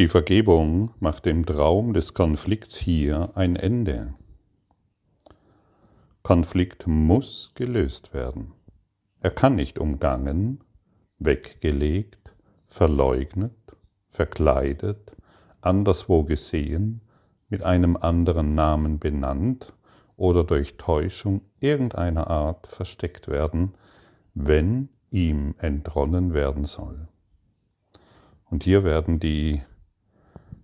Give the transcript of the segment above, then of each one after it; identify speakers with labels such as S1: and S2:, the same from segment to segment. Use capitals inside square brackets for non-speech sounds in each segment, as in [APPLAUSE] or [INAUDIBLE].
S1: Die Vergebung macht dem Traum des Konflikts hier ein Ende. Konflikt muss gelöst werden. Er kann nicht umgangen, weggelegt, verleugnet, verkleidet, anderswo gesehen, mit einem anderen Namen benannt oder durch Täuschung irgendeiner Art versteckt werden, wenn ihm entronnen werden soll. Und hier werden die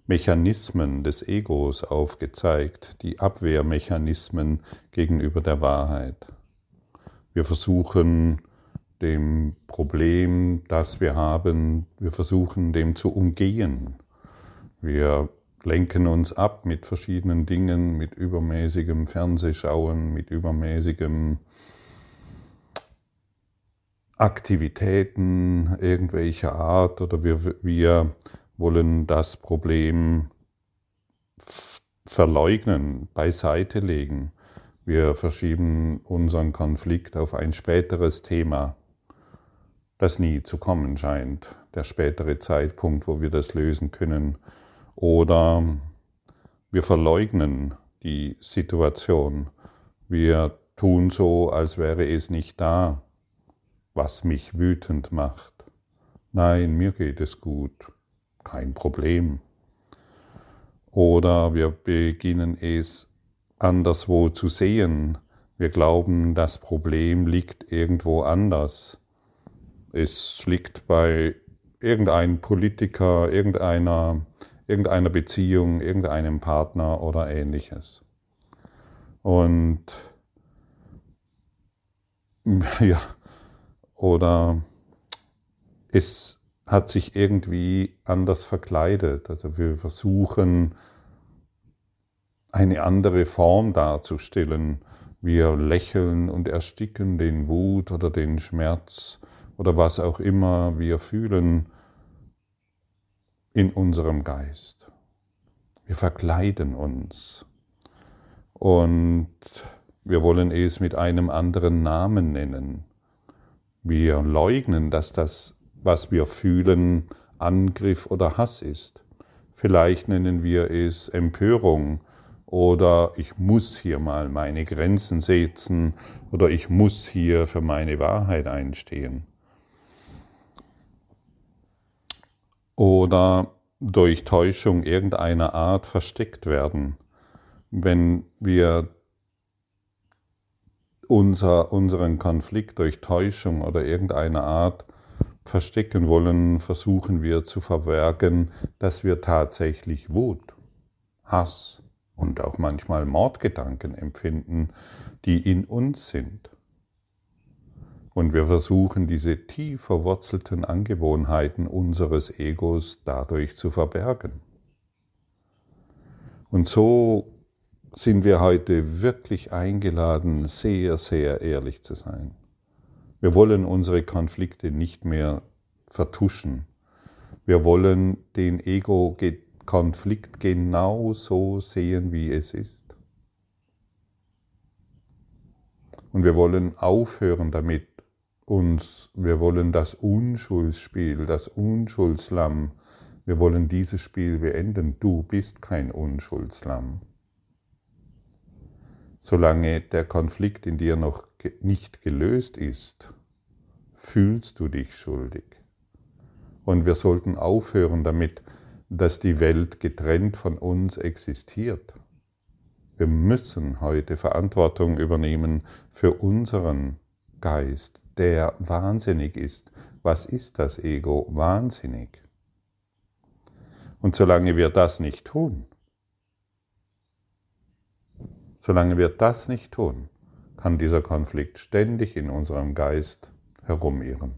S1: Mechanismen des Egos aufgezeigt, die Abwehrmechanismen gegenüber der Wahrheit. Wir versuchen dem Problem, das wir haben, wir versuchen dem zu umgehen. Wir lenken uns ab mit verschiedenen Dingen, mit übermäßigem Fernsehschauen, mit übermäßigem Aktivitäten irgendwelcher Art oder wir, wir wollen das Problem verleugnen, beiseite legen. Wir verschieben unseren Konflikt auf ein späteres Thema, das nie zu kommen scheint, der spätere Zeitpunkt, wo wir das lösen können. Oder wir verleugnen die Situation. Wir tun so, als wäre es nicht da, was mich wütend macht. Nein, mir geht es gut kein Problem. Oder wir beginnen es anderswo zu sehen. Wir glauben, das Problem liegt irgendwo anders. Es liegt bei irgendeinem Politiker, irgendeiner, irgendeiner Beziehung, irgendeinem Partner oder ähnliches. Und [LAUGHS] ja, oder es hat sich irgendwie anders verkleidet. Also wir versuchen eine andere Form darzustellen. Wir lächeln und ersticken den Wut oder den Schmerz oder was auch immer wir fühlen in unserem Geist. Wir verkleiden uns und wir wollen es mit einem anderen Namen nennen. Wir leugnen, dass das was wir fühlen, Angriff oder Hass ist. Vielleicht nennen wir es Empörung oder ich muss hier mal meine Grenzen setzen oder ich muss hier für meine Wahrheit einstehen. Oder durch Täuschung irgendeiner Art versteckt werden. Wenn wir unser, unseren Konflikt durch Täuschung oder irgendeiner Art verstecken wollen, versuchen wir zu verbergen, dass wir tatsächlich Wut, Hass und auch manchmal Mordgedanken empfinden, die in uns sind. Und wir versuchen diese tief verwurzelten Angewohnheiten unseres Egos dadurch zu verbergen. Und so sind wir heute wirklich eingeladen, sehr, sehr ehrlich zu sein. Wir wollen unsere Konflikte nicht mehr vertuschen. Wir wollen den Ego-Konflikt genau so sehen, wie es ist. Und wir wollen aufhören damit, uns, wir wollen das Unschuldsspiel, das Unschuldslamm, wir wollen dieses Spiel beenden. Du bist kein Unschuldslamm. Solange der Konflikt in dir noch nicht gelöst ist, fühlst du dich schuldig. Und wir sollten aufhören damit, dass die Welt getrennt von uns existiert. Wir müssen heute Verantwortung übernehmen für unseren Geist, der wahnsinnig ist. Was ist das Ego? Wahnsinnig. Und solange wir das nicht tun, Solange wir das nicht tun, kann dieser Konflikt ständig in unserem Geist herumirren.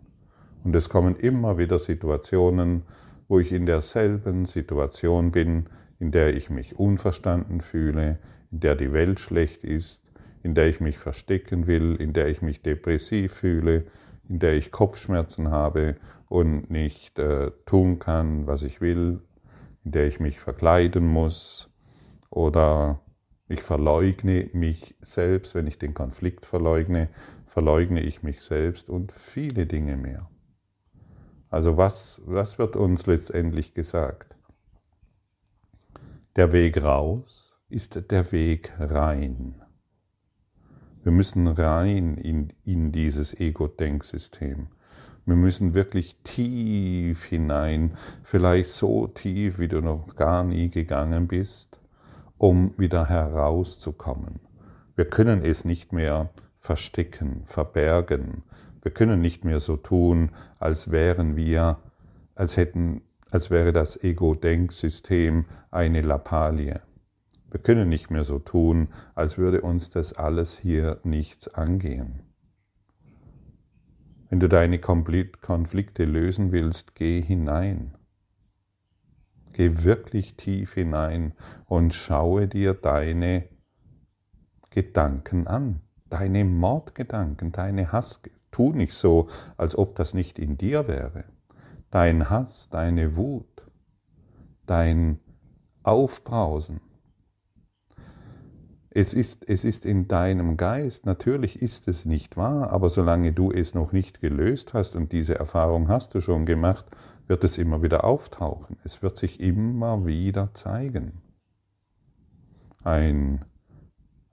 S1: Und es kommen immer wieder Situationen, wo ich in derselben Situation bin, in der ich mich unverstanden fühle, in der die Welt schlecht ist, in der ich mich verstecken will, in der ich mich depressiv fühle, in der ich Kopfschmerzen habe und nicht äh, tun kann, was ich will, in der ich mich verkleiden muss oder ich verleugne mich selbst, wenn ich den Konflikt verleugne, verleugne ich mich selbst und viele Dinge mehr. Also was, was wird uns letztendlich gesagt? Der Weg raus ist der Weg rein. Wir müssen rein in, in dieses Ego-Denksystem. Wir müssen wirklich tief hinein, vielleicht so tief, wie du noch gar nie gegangen bist, um wieder herauszukommen. Wir können es nicht mehr verstecken, verbergen. Wir können nicht mehr so tun, als wären wir, als hätten, als wäre das Ego-Denksystem eine Lappalie. Wir können nicht mehr so tun, als würde uns das alles hier nichts angehen. Wenn du deine Konflikte lösen willst, geh hinein. Geh wirklich tief hinein und schaue dir deine Gedanken an, deine Mordgedanken, deine Hass. Tu nicht so, als ob das nicht in dir wäre. Dein Hass, deine Wut, dein Aufbrausen, es ist, es ist in deinem Geist, natürlich ist es nicht wahr, aber solange du es noch nicht gelöst hast und diese Erfahrung hast du schon gemacht, wird es immer wieder auftauchen. Es wird sich immer wieder zeigen. Ein,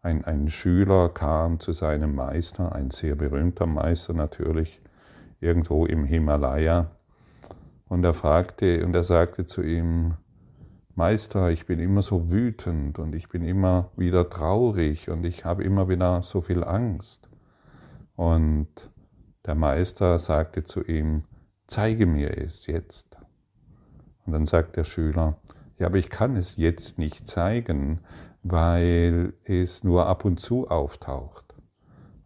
S1: ein, ein Schüler kam zu seinem Meister, ein sehr berühmter Meister natürlich, irgendwo im Himalaya, und er fragte und er sagte zu ihm, Meister, ich bin immer so wütend und ich bin immer wieder traurig und ich habe immer wieder so viel Angst. Und der Meister sagte zu ihm, zeige mir es jetzt. Und dann sagt der Schüler, ja, aber ich kann es jetzt nicht zeigen, weil es nur ab und zu auftaucht.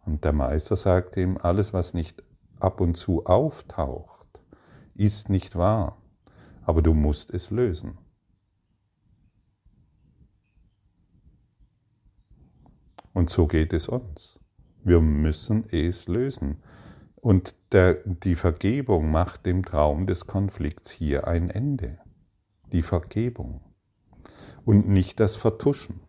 S1: Und der Meister sagte ihm, alles, was nicht ab und zu auftaucht, ist nicht wahr, aber du musst es lösen. Und so geht es uns. Wir müssen es lösen. Und der, die Vergebung macht dem Traum des Konflikts hier ein Ende. Die Vergebung. Und nicht das Vertuschen.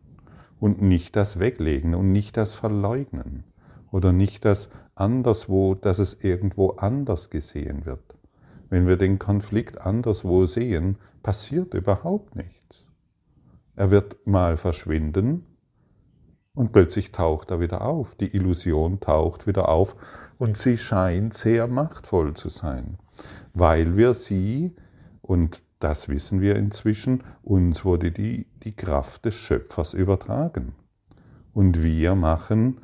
S1: Und nicht das Weglegen und nicht das Verleugnen. Oder nicht das anderswo, dass es irgendwo anders gesehen wird. Wenn wir den Konflikt anderswo sehen, passiert überhaupt nichts. Er wird mal verschwinden und plötzlich taucht er wieder auf. Die Illusion taucht wieder auf und sie scheint sehr machtvoll zu sein, weil wir sie, und das wissen wir inzwischen, uns wurde die, die Kraft des Schöpfers übertragen. Und wir machen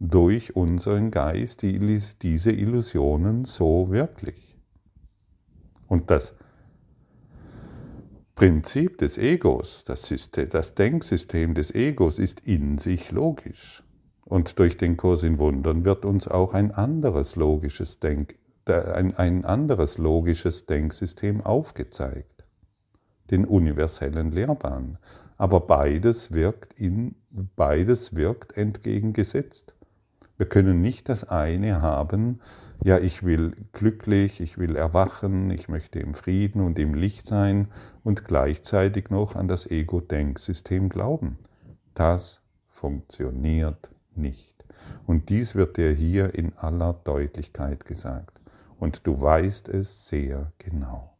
S1: durch unseren Geist die, diese Illusionen so wirklich. Und das Prinzip des Egos, das, System, das Denksystem des Egos ist in sich logisch. Und durch den Kurs in Wundern wird uns auch ein anderes logisches, Denk, ein, ein anderes logisches Denksystem aufgezeigt. Den universellen Lehrbahn. Aber beides wirkt, in, beides wirkt entgegengesetzt. Wir können nicht das eine haben, ja, ich will glücklich, ich will erwachen, ich möchte im Frieden und im Licht sein und gleichzeitig noch an das Ego-Denksystem glauben. Das funktioniert nicht. Und dies wird dir hier in aller Deutlichkeit gesagt. Und du weißt es sehr genau.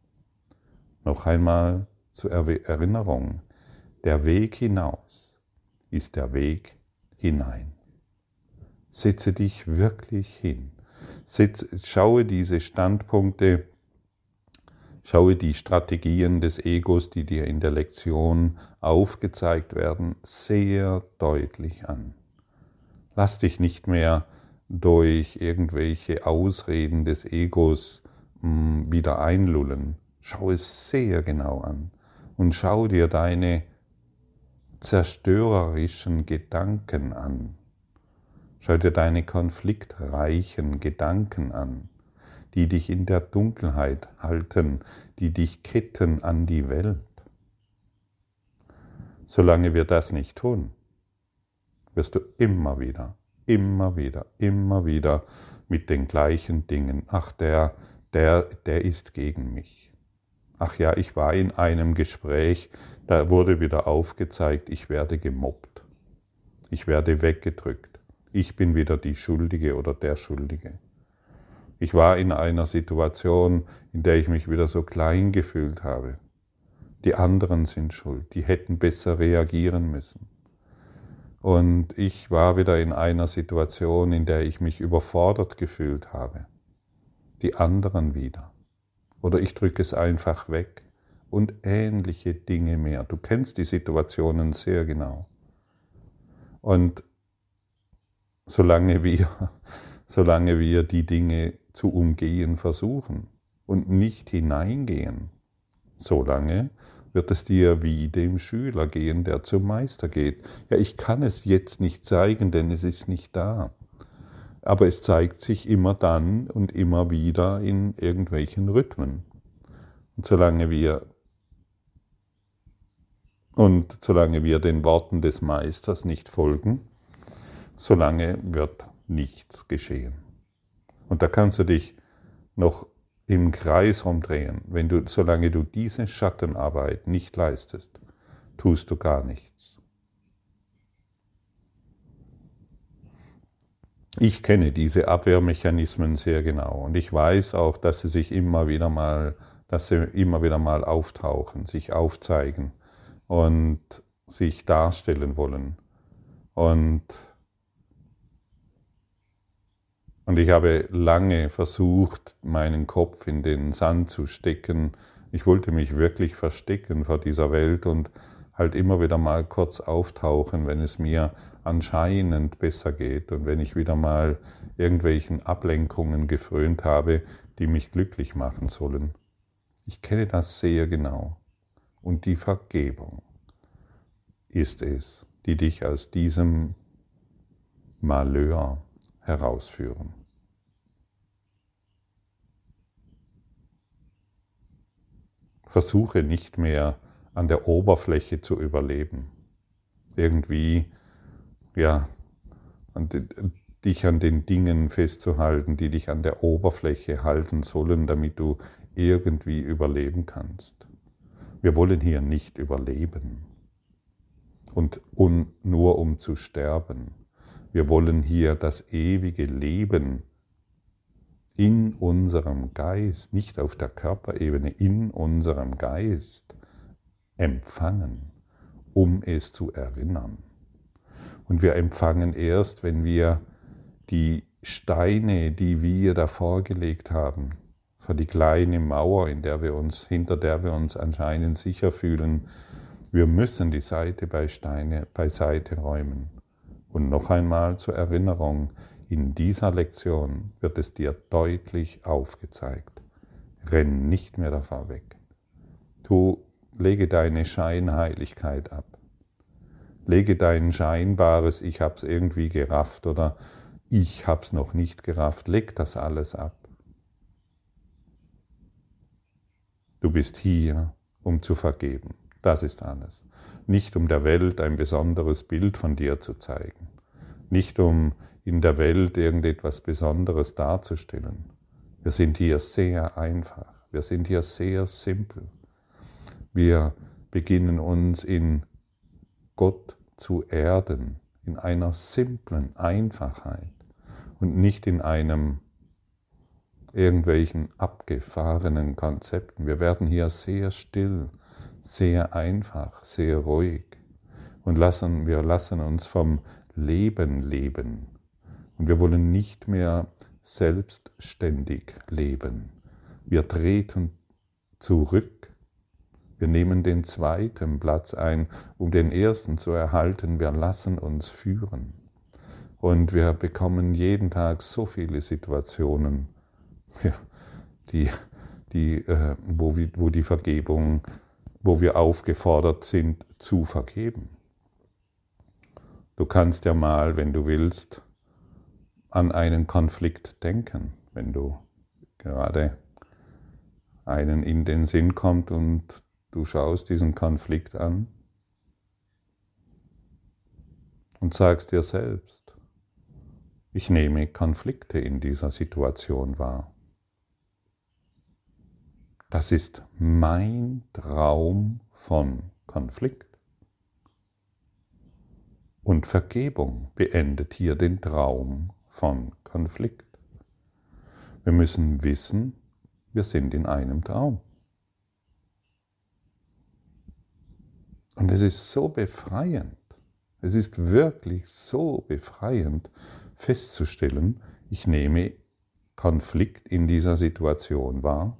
S1: Noch einmal zur Erinnerung, der Weg hinaus ist der Weg hinein. Setze dich wirklich hin schaue diese Standpunkte, schaue die Strategien des Egos, die dir in der Lektion aufgezeigt werden, sehr deutlich an. Lass dich nicht mehr durch irgendwelche Ausreden des Egos hm, wieder einlullen. Schau es sehr genau an und schau dir deine zerstörerischen Gedanken an. Schau dir deine konfliktreichen Gedanken an, die dich in der Dunkelheit halten, die dich ketten an die Welt. Solange wir das nicht tun, wirst du immer wieder, immer wieder, immer wieder mit den gleichen Dingen, ach der, der, der ist gegen mich. Ach ja, ich war in einem Gespräch, da wurde wieder aufgezeigt, ich werde gemobbt, ich werde weggedrückt ich bin wieder die Schuldige oder der Schuldige. Ich war in einer Situation, in der ich mich wieder so klein gefühlt habe. Die anderen sind schuld, die hätten besser reagieren müssen. Und ich war wieder in einer Situation, in der ich mich überfordert gefühlt habe. Die anderen wieder. Oder ich drücke es einfach weg. Und ähnliche Dinge mehr. Du kennst die Situationen sehr genau. Und solange wir, [LAUGHS] solange wir die Dinge zu umgehen versuchen und nicht hineingehen, solange wird es dir wie dem Schüler gehen, der zum Meister geht. Ja, ich kann es jetzt nicht zeigen, denn es ist nicht da. Aber es zeigt sich immer dann und immer wieder in irgendwelchen Rhythmen. Und solange wir und solange wir den Worten des Meisters nicht folgen, solange wird nichts geschehen. Und da kannst du dich noch im Kreis rumdrehen. Wenn du, solange du diese Schattenarbeit nicht leistest, tust du gar nichts. Ich kenne diese Abwehrmechanismen sehr genau und ich weiß auch, dass sie sich immer wieder mal, dass sie immer wieder mal auftauchen, sich aufzeigen und sich darstellen wollen. Und und ich habe lange versucht, meinen Kopf in den Sand zu stecken. Ich wollte mich wirklich verstecken vor dieser Welt und halt immer wieder mal kurz auftauchen, wenn es mir anscheinend besser geht und wenn ich wieder mal irgendwelchen Ablenkungen gefrönt habe, die mich glücklich machen sollen. Ich kenne das sehr genau. Und die Vergebung ist es, die dich aus diesem Malheur herausführen. Versuche nicht mehr an der Oberfläche zu überleben. Irgendwie, ja, dich an den Dingen festzuhalten, die dich an der Oberfläche halten sollen, damit du irgendwie überleben kannst. Wir wollen hier nicht überleben und nur um zu sterben. Wir wollen hier das ewige Leben in unserem Geist, nicht auf der Körperebene, in unserem Geist empfangen, um es zu erinnern. Und wir empfangen erst, wenn wir die Steine, die wir davor gelegt haben, für die kleine Mauer, in der wir uns, hinter der wir uns anscheinend sicher fühlen, wir müssen die Seite bei Steine beiseite räumen. Und noch einmal zur Erinnerung, in dieser Lektion wird es dir deutlich aufgezeigt. Renn nicht mehr davor weg. Du lege deine Scheinheiligkeit ab. Lege dein scheinbares Ich hab's irgendwie gerafft oder Ich hab's noch nicht gerafft. Leg das alles ab. Du bist hier, um zu vergeben. Das ist alles nicht um der Welt ein besonderes Bild von dir zu zeigen, nicht um in der Welt irgendetwas Besonderes darzustellen. Wir sind hier sehr einfach, wir sind hier sehr simpel. Wir beginnen uns in Gott zu erden, in einer simplen Einfachheit und nicht in einem irgendwelchen abgefahrenen Konzepten. Wir werden hier sehr still, sehr einfach, sehr ruhig und lassen, wir lassen uns vom Leben leben. Und wir wollen nicht mehr selbstständig leben. Wir treten zurück. Wir nehmen den zweiten Platz ein, um den ersten zu erhalten. Wir lassen uns führen. Und wir bekommen jeden Tag so viele Situationen, die, die, äh, wo, wo die Vergebung wo wir aufgefordert sind zu vergeben. Du kannst ja mal, wenn du willst, an einen Konflikt denken, wenn du gerade einen in den Sinn kommt und du schaust diesen Konflikt an und sagst dir selbst, ich nehme Konflikte in dieser Situation wahr. Das ist mein Traum von Konflikt. Und Vergebung beendet hier den Traum von Konflikt. Wir müssen wissen, wir sind in einem Traum. Und es ist so befreiend, es ist wirklich so befreiend festzustellen, ich nehme Konflikt in dieser Situation wahr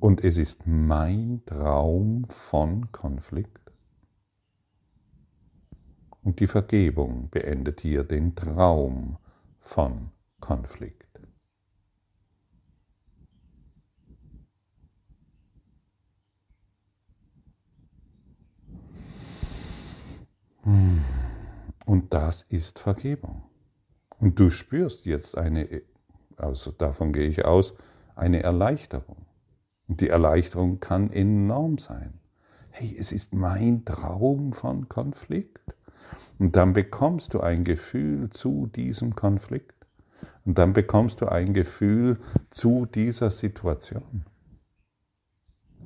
S1: und es ist mein Traum von Konflikt. Und die Vergebung beendet hier den Traum von Konflikt. Und das ist Vergebung. Und du spürst jetzt eine, also davon gehe ich aus, eine Erleichterung. Und die Erleichterung kann enorm sein. Hey, es ist mein Traum von Konflikt. Und dann bekommst du ein Gefühl zu diesem Konflikt. Und dann bekommst du ein Gefühl zu dieser Situation.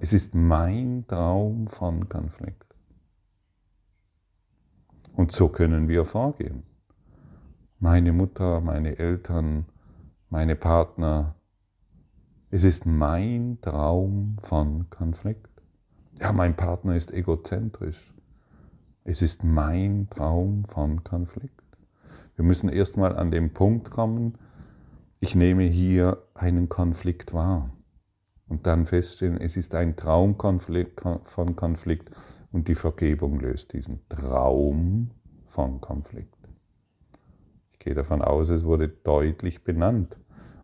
S1: Es ist mein Traum von Konflikt. Und so können wir vorgehen. Meine Mutter, meine Eltern, meine Partner. Es ist mein Traum von Konflikt. Ja, mein Partner ist egozentrisch. Es ist mein Traum von Konflikt. Wir müssen erstmal an den Punkt kommen, ich nehme hier einen Konflikt wahr und dann feststellen, es ist ein Traum von Konflikt und die Vergebung löst diesen Traum von Konflikt. Ich gehe davon aus, es wurde deutlich benannt.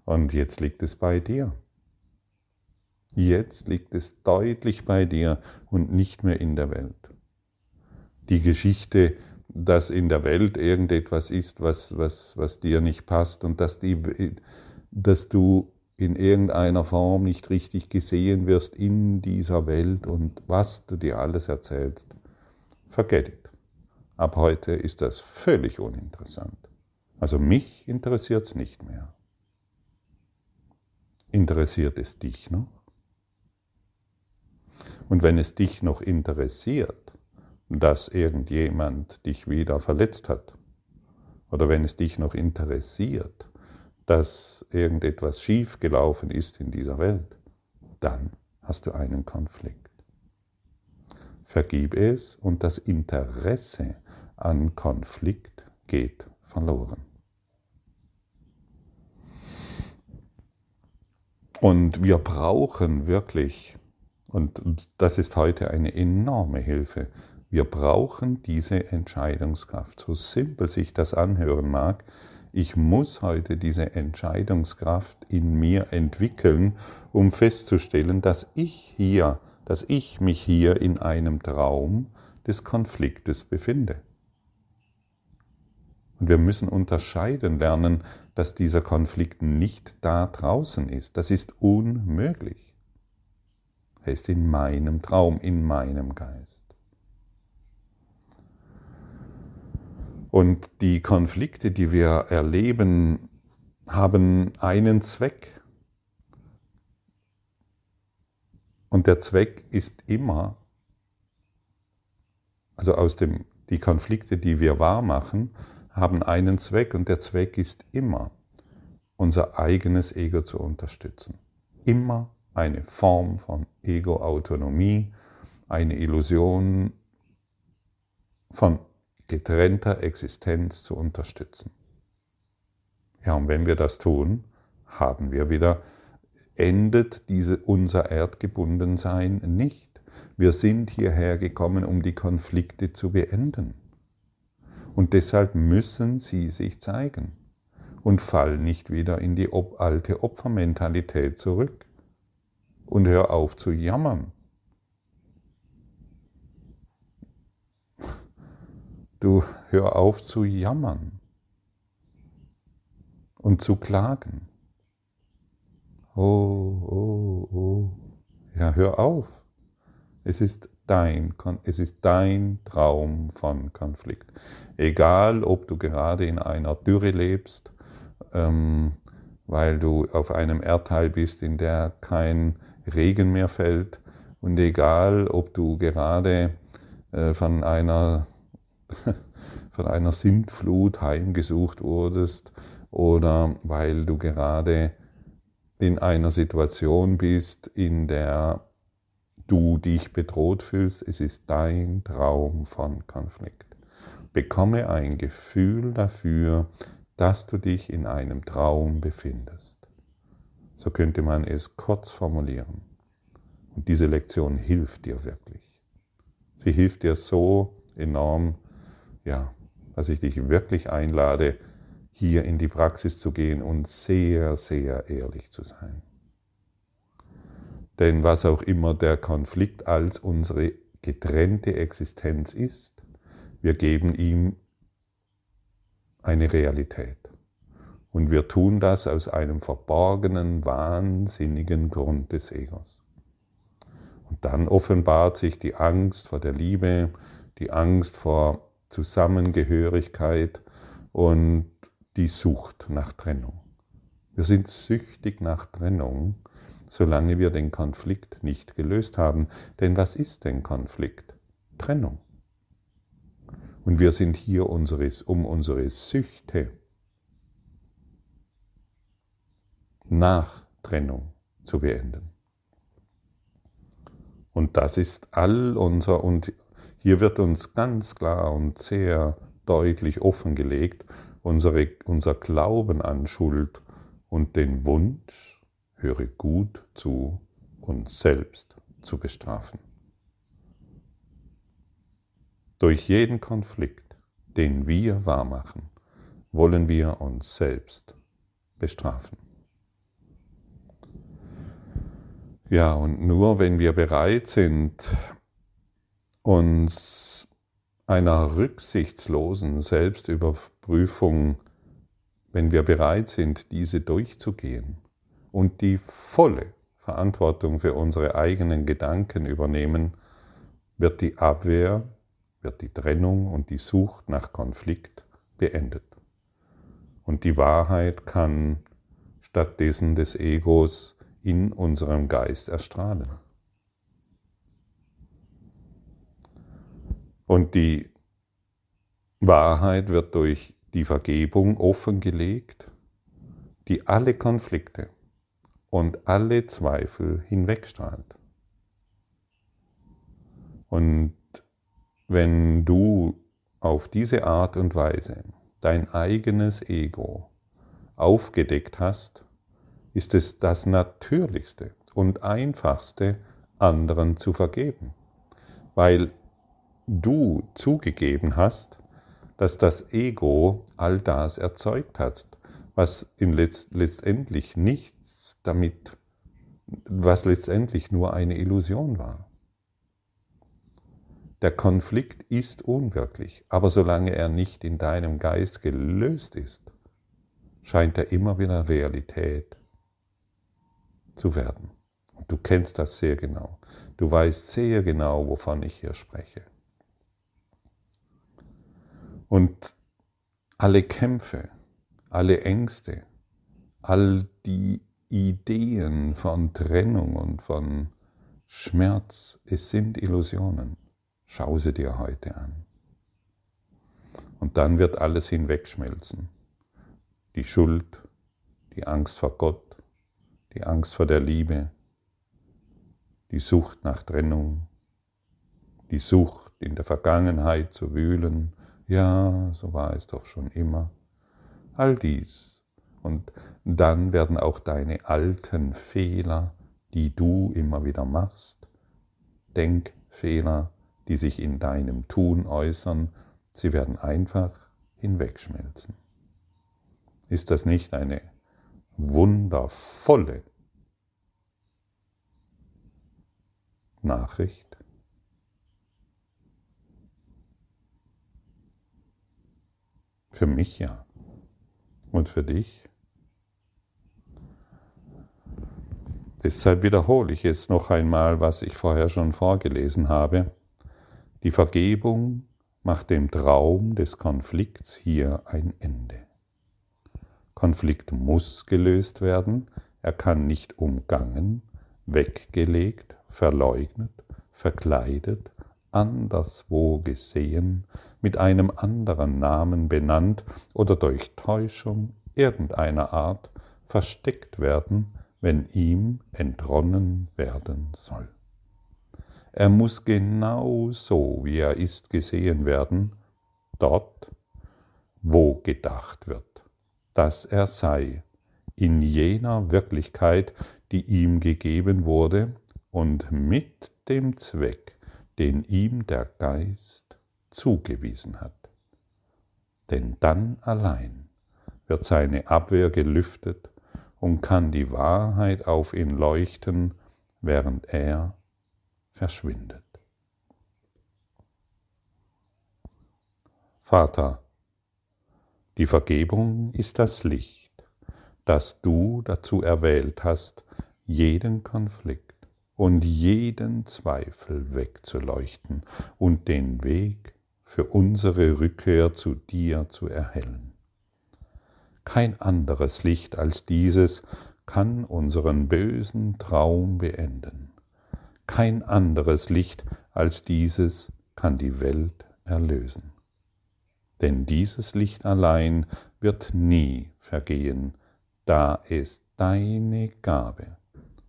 S1: Und jetzt liegt es bei dir. Jetzt liegt es deutlich bei dir und nicht mehr in der Welt. Die Geschichte, dass in der Welt irgendetwas ist, was, was, was dir nicht passt und dass, die, dass du in irgendeiner Form nicht richtig gesehen wirst in dieser Welt und was du dir alles erzählst. Forget it. Ab heute ist das völlig uninteressant. Also mich interessiert es nicht mehr. Interessiert es dich noch? Und wenn es dich noch interessiert, dass irgendjemand dich wieder verletzt hat, oder wenn es dich noch interessiert, dass irgendetwas schiefgelaufen ist in dieser Welt, dann hast du einen Konflikt. Vergib es und das Interesse an Konflikt geht verloren. Und wir brauchen wirklich, und das ist heute eine enorme Hilfe, wir brauchen diese Entscheidungskraft. So simpel sich das anhören mag, ich muss heute diese Entscheidungskraft in mir entwickeln, um festzustellen, dass ich hier, dass ich mich hier in einem Traum des Konfliktes befinde. Und wir müssen unterscheiden lernen, dass dieser Konflikt nicht da draußen ist. Das ist unmöglich. Er ist in meinem Traum, in meinem Geist. Und die Konflikte, die wir erleben, haben einen Zweck. Und der Zweck ist immer, also aus dem, die Konflikte, die wir wahrmachen, haben einen Zweck und der Zweck ist immer, unser eigenes Ego zu unterstützen. Immer eine Form von Ego-Autonomie, eine Illusion von getrennter Existenz zu unterstützen. Ja, und wenn wir das tun, haben wir wieder, endet diese, unser Erdgebundensein nicht. Wir sind hierher gekommen, um die Konflikte zu beenden. Und deshalb müssen sie sich zeigen und fall nicht wieder in die alte Opfermentalität zurück. Und hör auf zu jammern. Du hör auf zu jammern und zu klagen. Oh, oh, oh. Ja, hör auf. Es ist dein, es ist dein Traum von Konflikt. Egal, ob du gerade in einer Dürre lebst, ähm, weil du auf einem Erdteil bist, in der kein Regen mehr fällt, und egal, ob du gerade äh, von einer [LAUGHS] von einer Sintflut heimgesucht wurdest oder weil du gerade in einer Situation bist, in der du dich bedroht fühlst, es ist dein Traum von Konflikt. Bekomme ein Gefühl dafür, dass du dich in einem Traum befindest. So könnte man es kurz formulieren. Und diese Lektion hilft dir wirklich. Sie hilft dir so enorm, ja, dass ich dich wirklich einlade, hier in die Praxis zu gehen und sehr, sehr ehrlich zu sein. Denn was auch immer der Konflikt als unsere getrennte Existenz ist, wir geben ihm eine Realität. Und wir tun das aus einem verborgenen, wahnsinnigen Grund des Egos. Und dann offenbart sich die Angst vor der Liebe, die Angst vor Zusammengehörigkeit und die Sucht nach Trennung. Wir sind süchtig nach Trennung, solange wir den Konflikt nicht gelöst haben. Denn was ist denn Konflikt? Trennung. Und wir sind hier unseres, um unsere Süchte nach Trennung zu beenden. Und das ist all unser, und hier wird uns ganz klar und sehr deutlich offengelegt, unsere, unser Glauben an Schuld und den Wunsch, höre gut zu, uns selbst zu bestrafen. Durch jeden Konflikt, den wir wahrmachen, wollen wir uns selbst bestrafen. Ja, und nur wenn wir bereit sind, uns einer rücksichtslosen Selbstüberprüfung, wenn wir bereit sind, diese durchzugehen, und die volle Verantwortung für unsere eigenen Gedanken übernehmen, wird die Abwehr, wird die Trennung und die Sucht nach Konflikt beendet. Und die Wahrheit kann stattdessen des Egos in unserem Geist erstrahlen. Und die Wahrheit wird durch die Vergebung offengelegt, die alle Konflikte, und alle Zweifel hinwegstrahlt. Und wenn du auf diese Art und Weise dein eigenes Ego aufgedeckt hast, ist es das Natürlichste und Einfachste, anderen zu vergeben, weil du zugegeben hast, dass das Ego all das erzeugt hat, was in letzt, letztendlich nicht damit, was letztendlich nur eine Illusion war. Der Konflikt ist unwirklich, aber solange er nicht in deinem Geist gelöst ist, scheint er immer wieder Realität zu werden. Und du kennst das sehr genau. Du weißt sehr genau, wovon ich hier spreche. Und alle Kämpfe, alle Ängste, all die Ideen von Trennung und von Schmerz, es sind Illusionen. Schau sie dir heute an. Und dann wird alles hinwegschmelzen. Die Schuld, die Angst vor Gott, die Angst vor der Liebe, die Sucht nach Trennung, die Sucht in der Vergangenheit zu wühlen, ja, so war es doch schon immer. All dies und dann werden auch deine alten Fehler, die du immer wieder machst, Denkfehler, die sich in deinem Tun äußern, sie werden einfach hinwegschmelzen. Ist das nicht eine wundervolle Nachricht? Für mich ja. Und für dich? Deshalb wiederhole ich jetzt noch einmal, was ich vorher schon vorgelesen habe. Die Vergebung macht dem Traum des Konflikts hier ein Ende. Konflikt muss gelöst werden, er kann nicht umgangen, weggelegt, verleugnet, verkleidet, anderswo gesehen, mit einem anderen Namen benannt oder durch Täuschung irgendeiner Art versteckt werden, wenn ihm entronnen werden soll. Er muss genau so, wie er ist, gesehen werden, dort, wo gedacht wird, dass er sei, in jener Wirklichkeit, die ihm gegeben wurde und mit dem Zweck, den ihm der Geist zugewiesen hat. Denn dann allein wird seine Abwehr gelüftet und kann die Wahrheit auf ihn leuchten, während er verschwindet. Vater, die Vergebung ist das Licht, das du dazu erwählt hast, jeden Konflikt und jeden Zweifel wegzuleuchten und den Weg für unsere Rückkehr zu dir zu erhellen. Kein anderes Licht als dieses kann unseren bösen Traum beenden. Kein anderes Licht als dieses kann die Welt erlösen denn dieses Licht allein wird nie vergehen, da es deine Gabe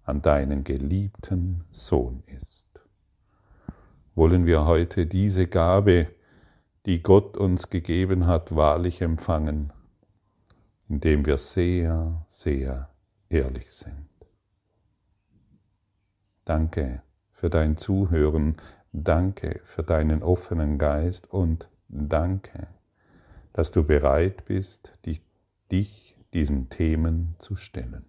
S1: an deinen geliebten Sohn ist. Wollen wir heute diese Gabe, die Gott uns gegeben hat, wahrlich empfangen, indem wir sehr, sehr ehrlich sind. Danke für dein Zuhören, danke für deinen offenen Geist und danke dass du bereit bist, dich diesen Themen zu stellen.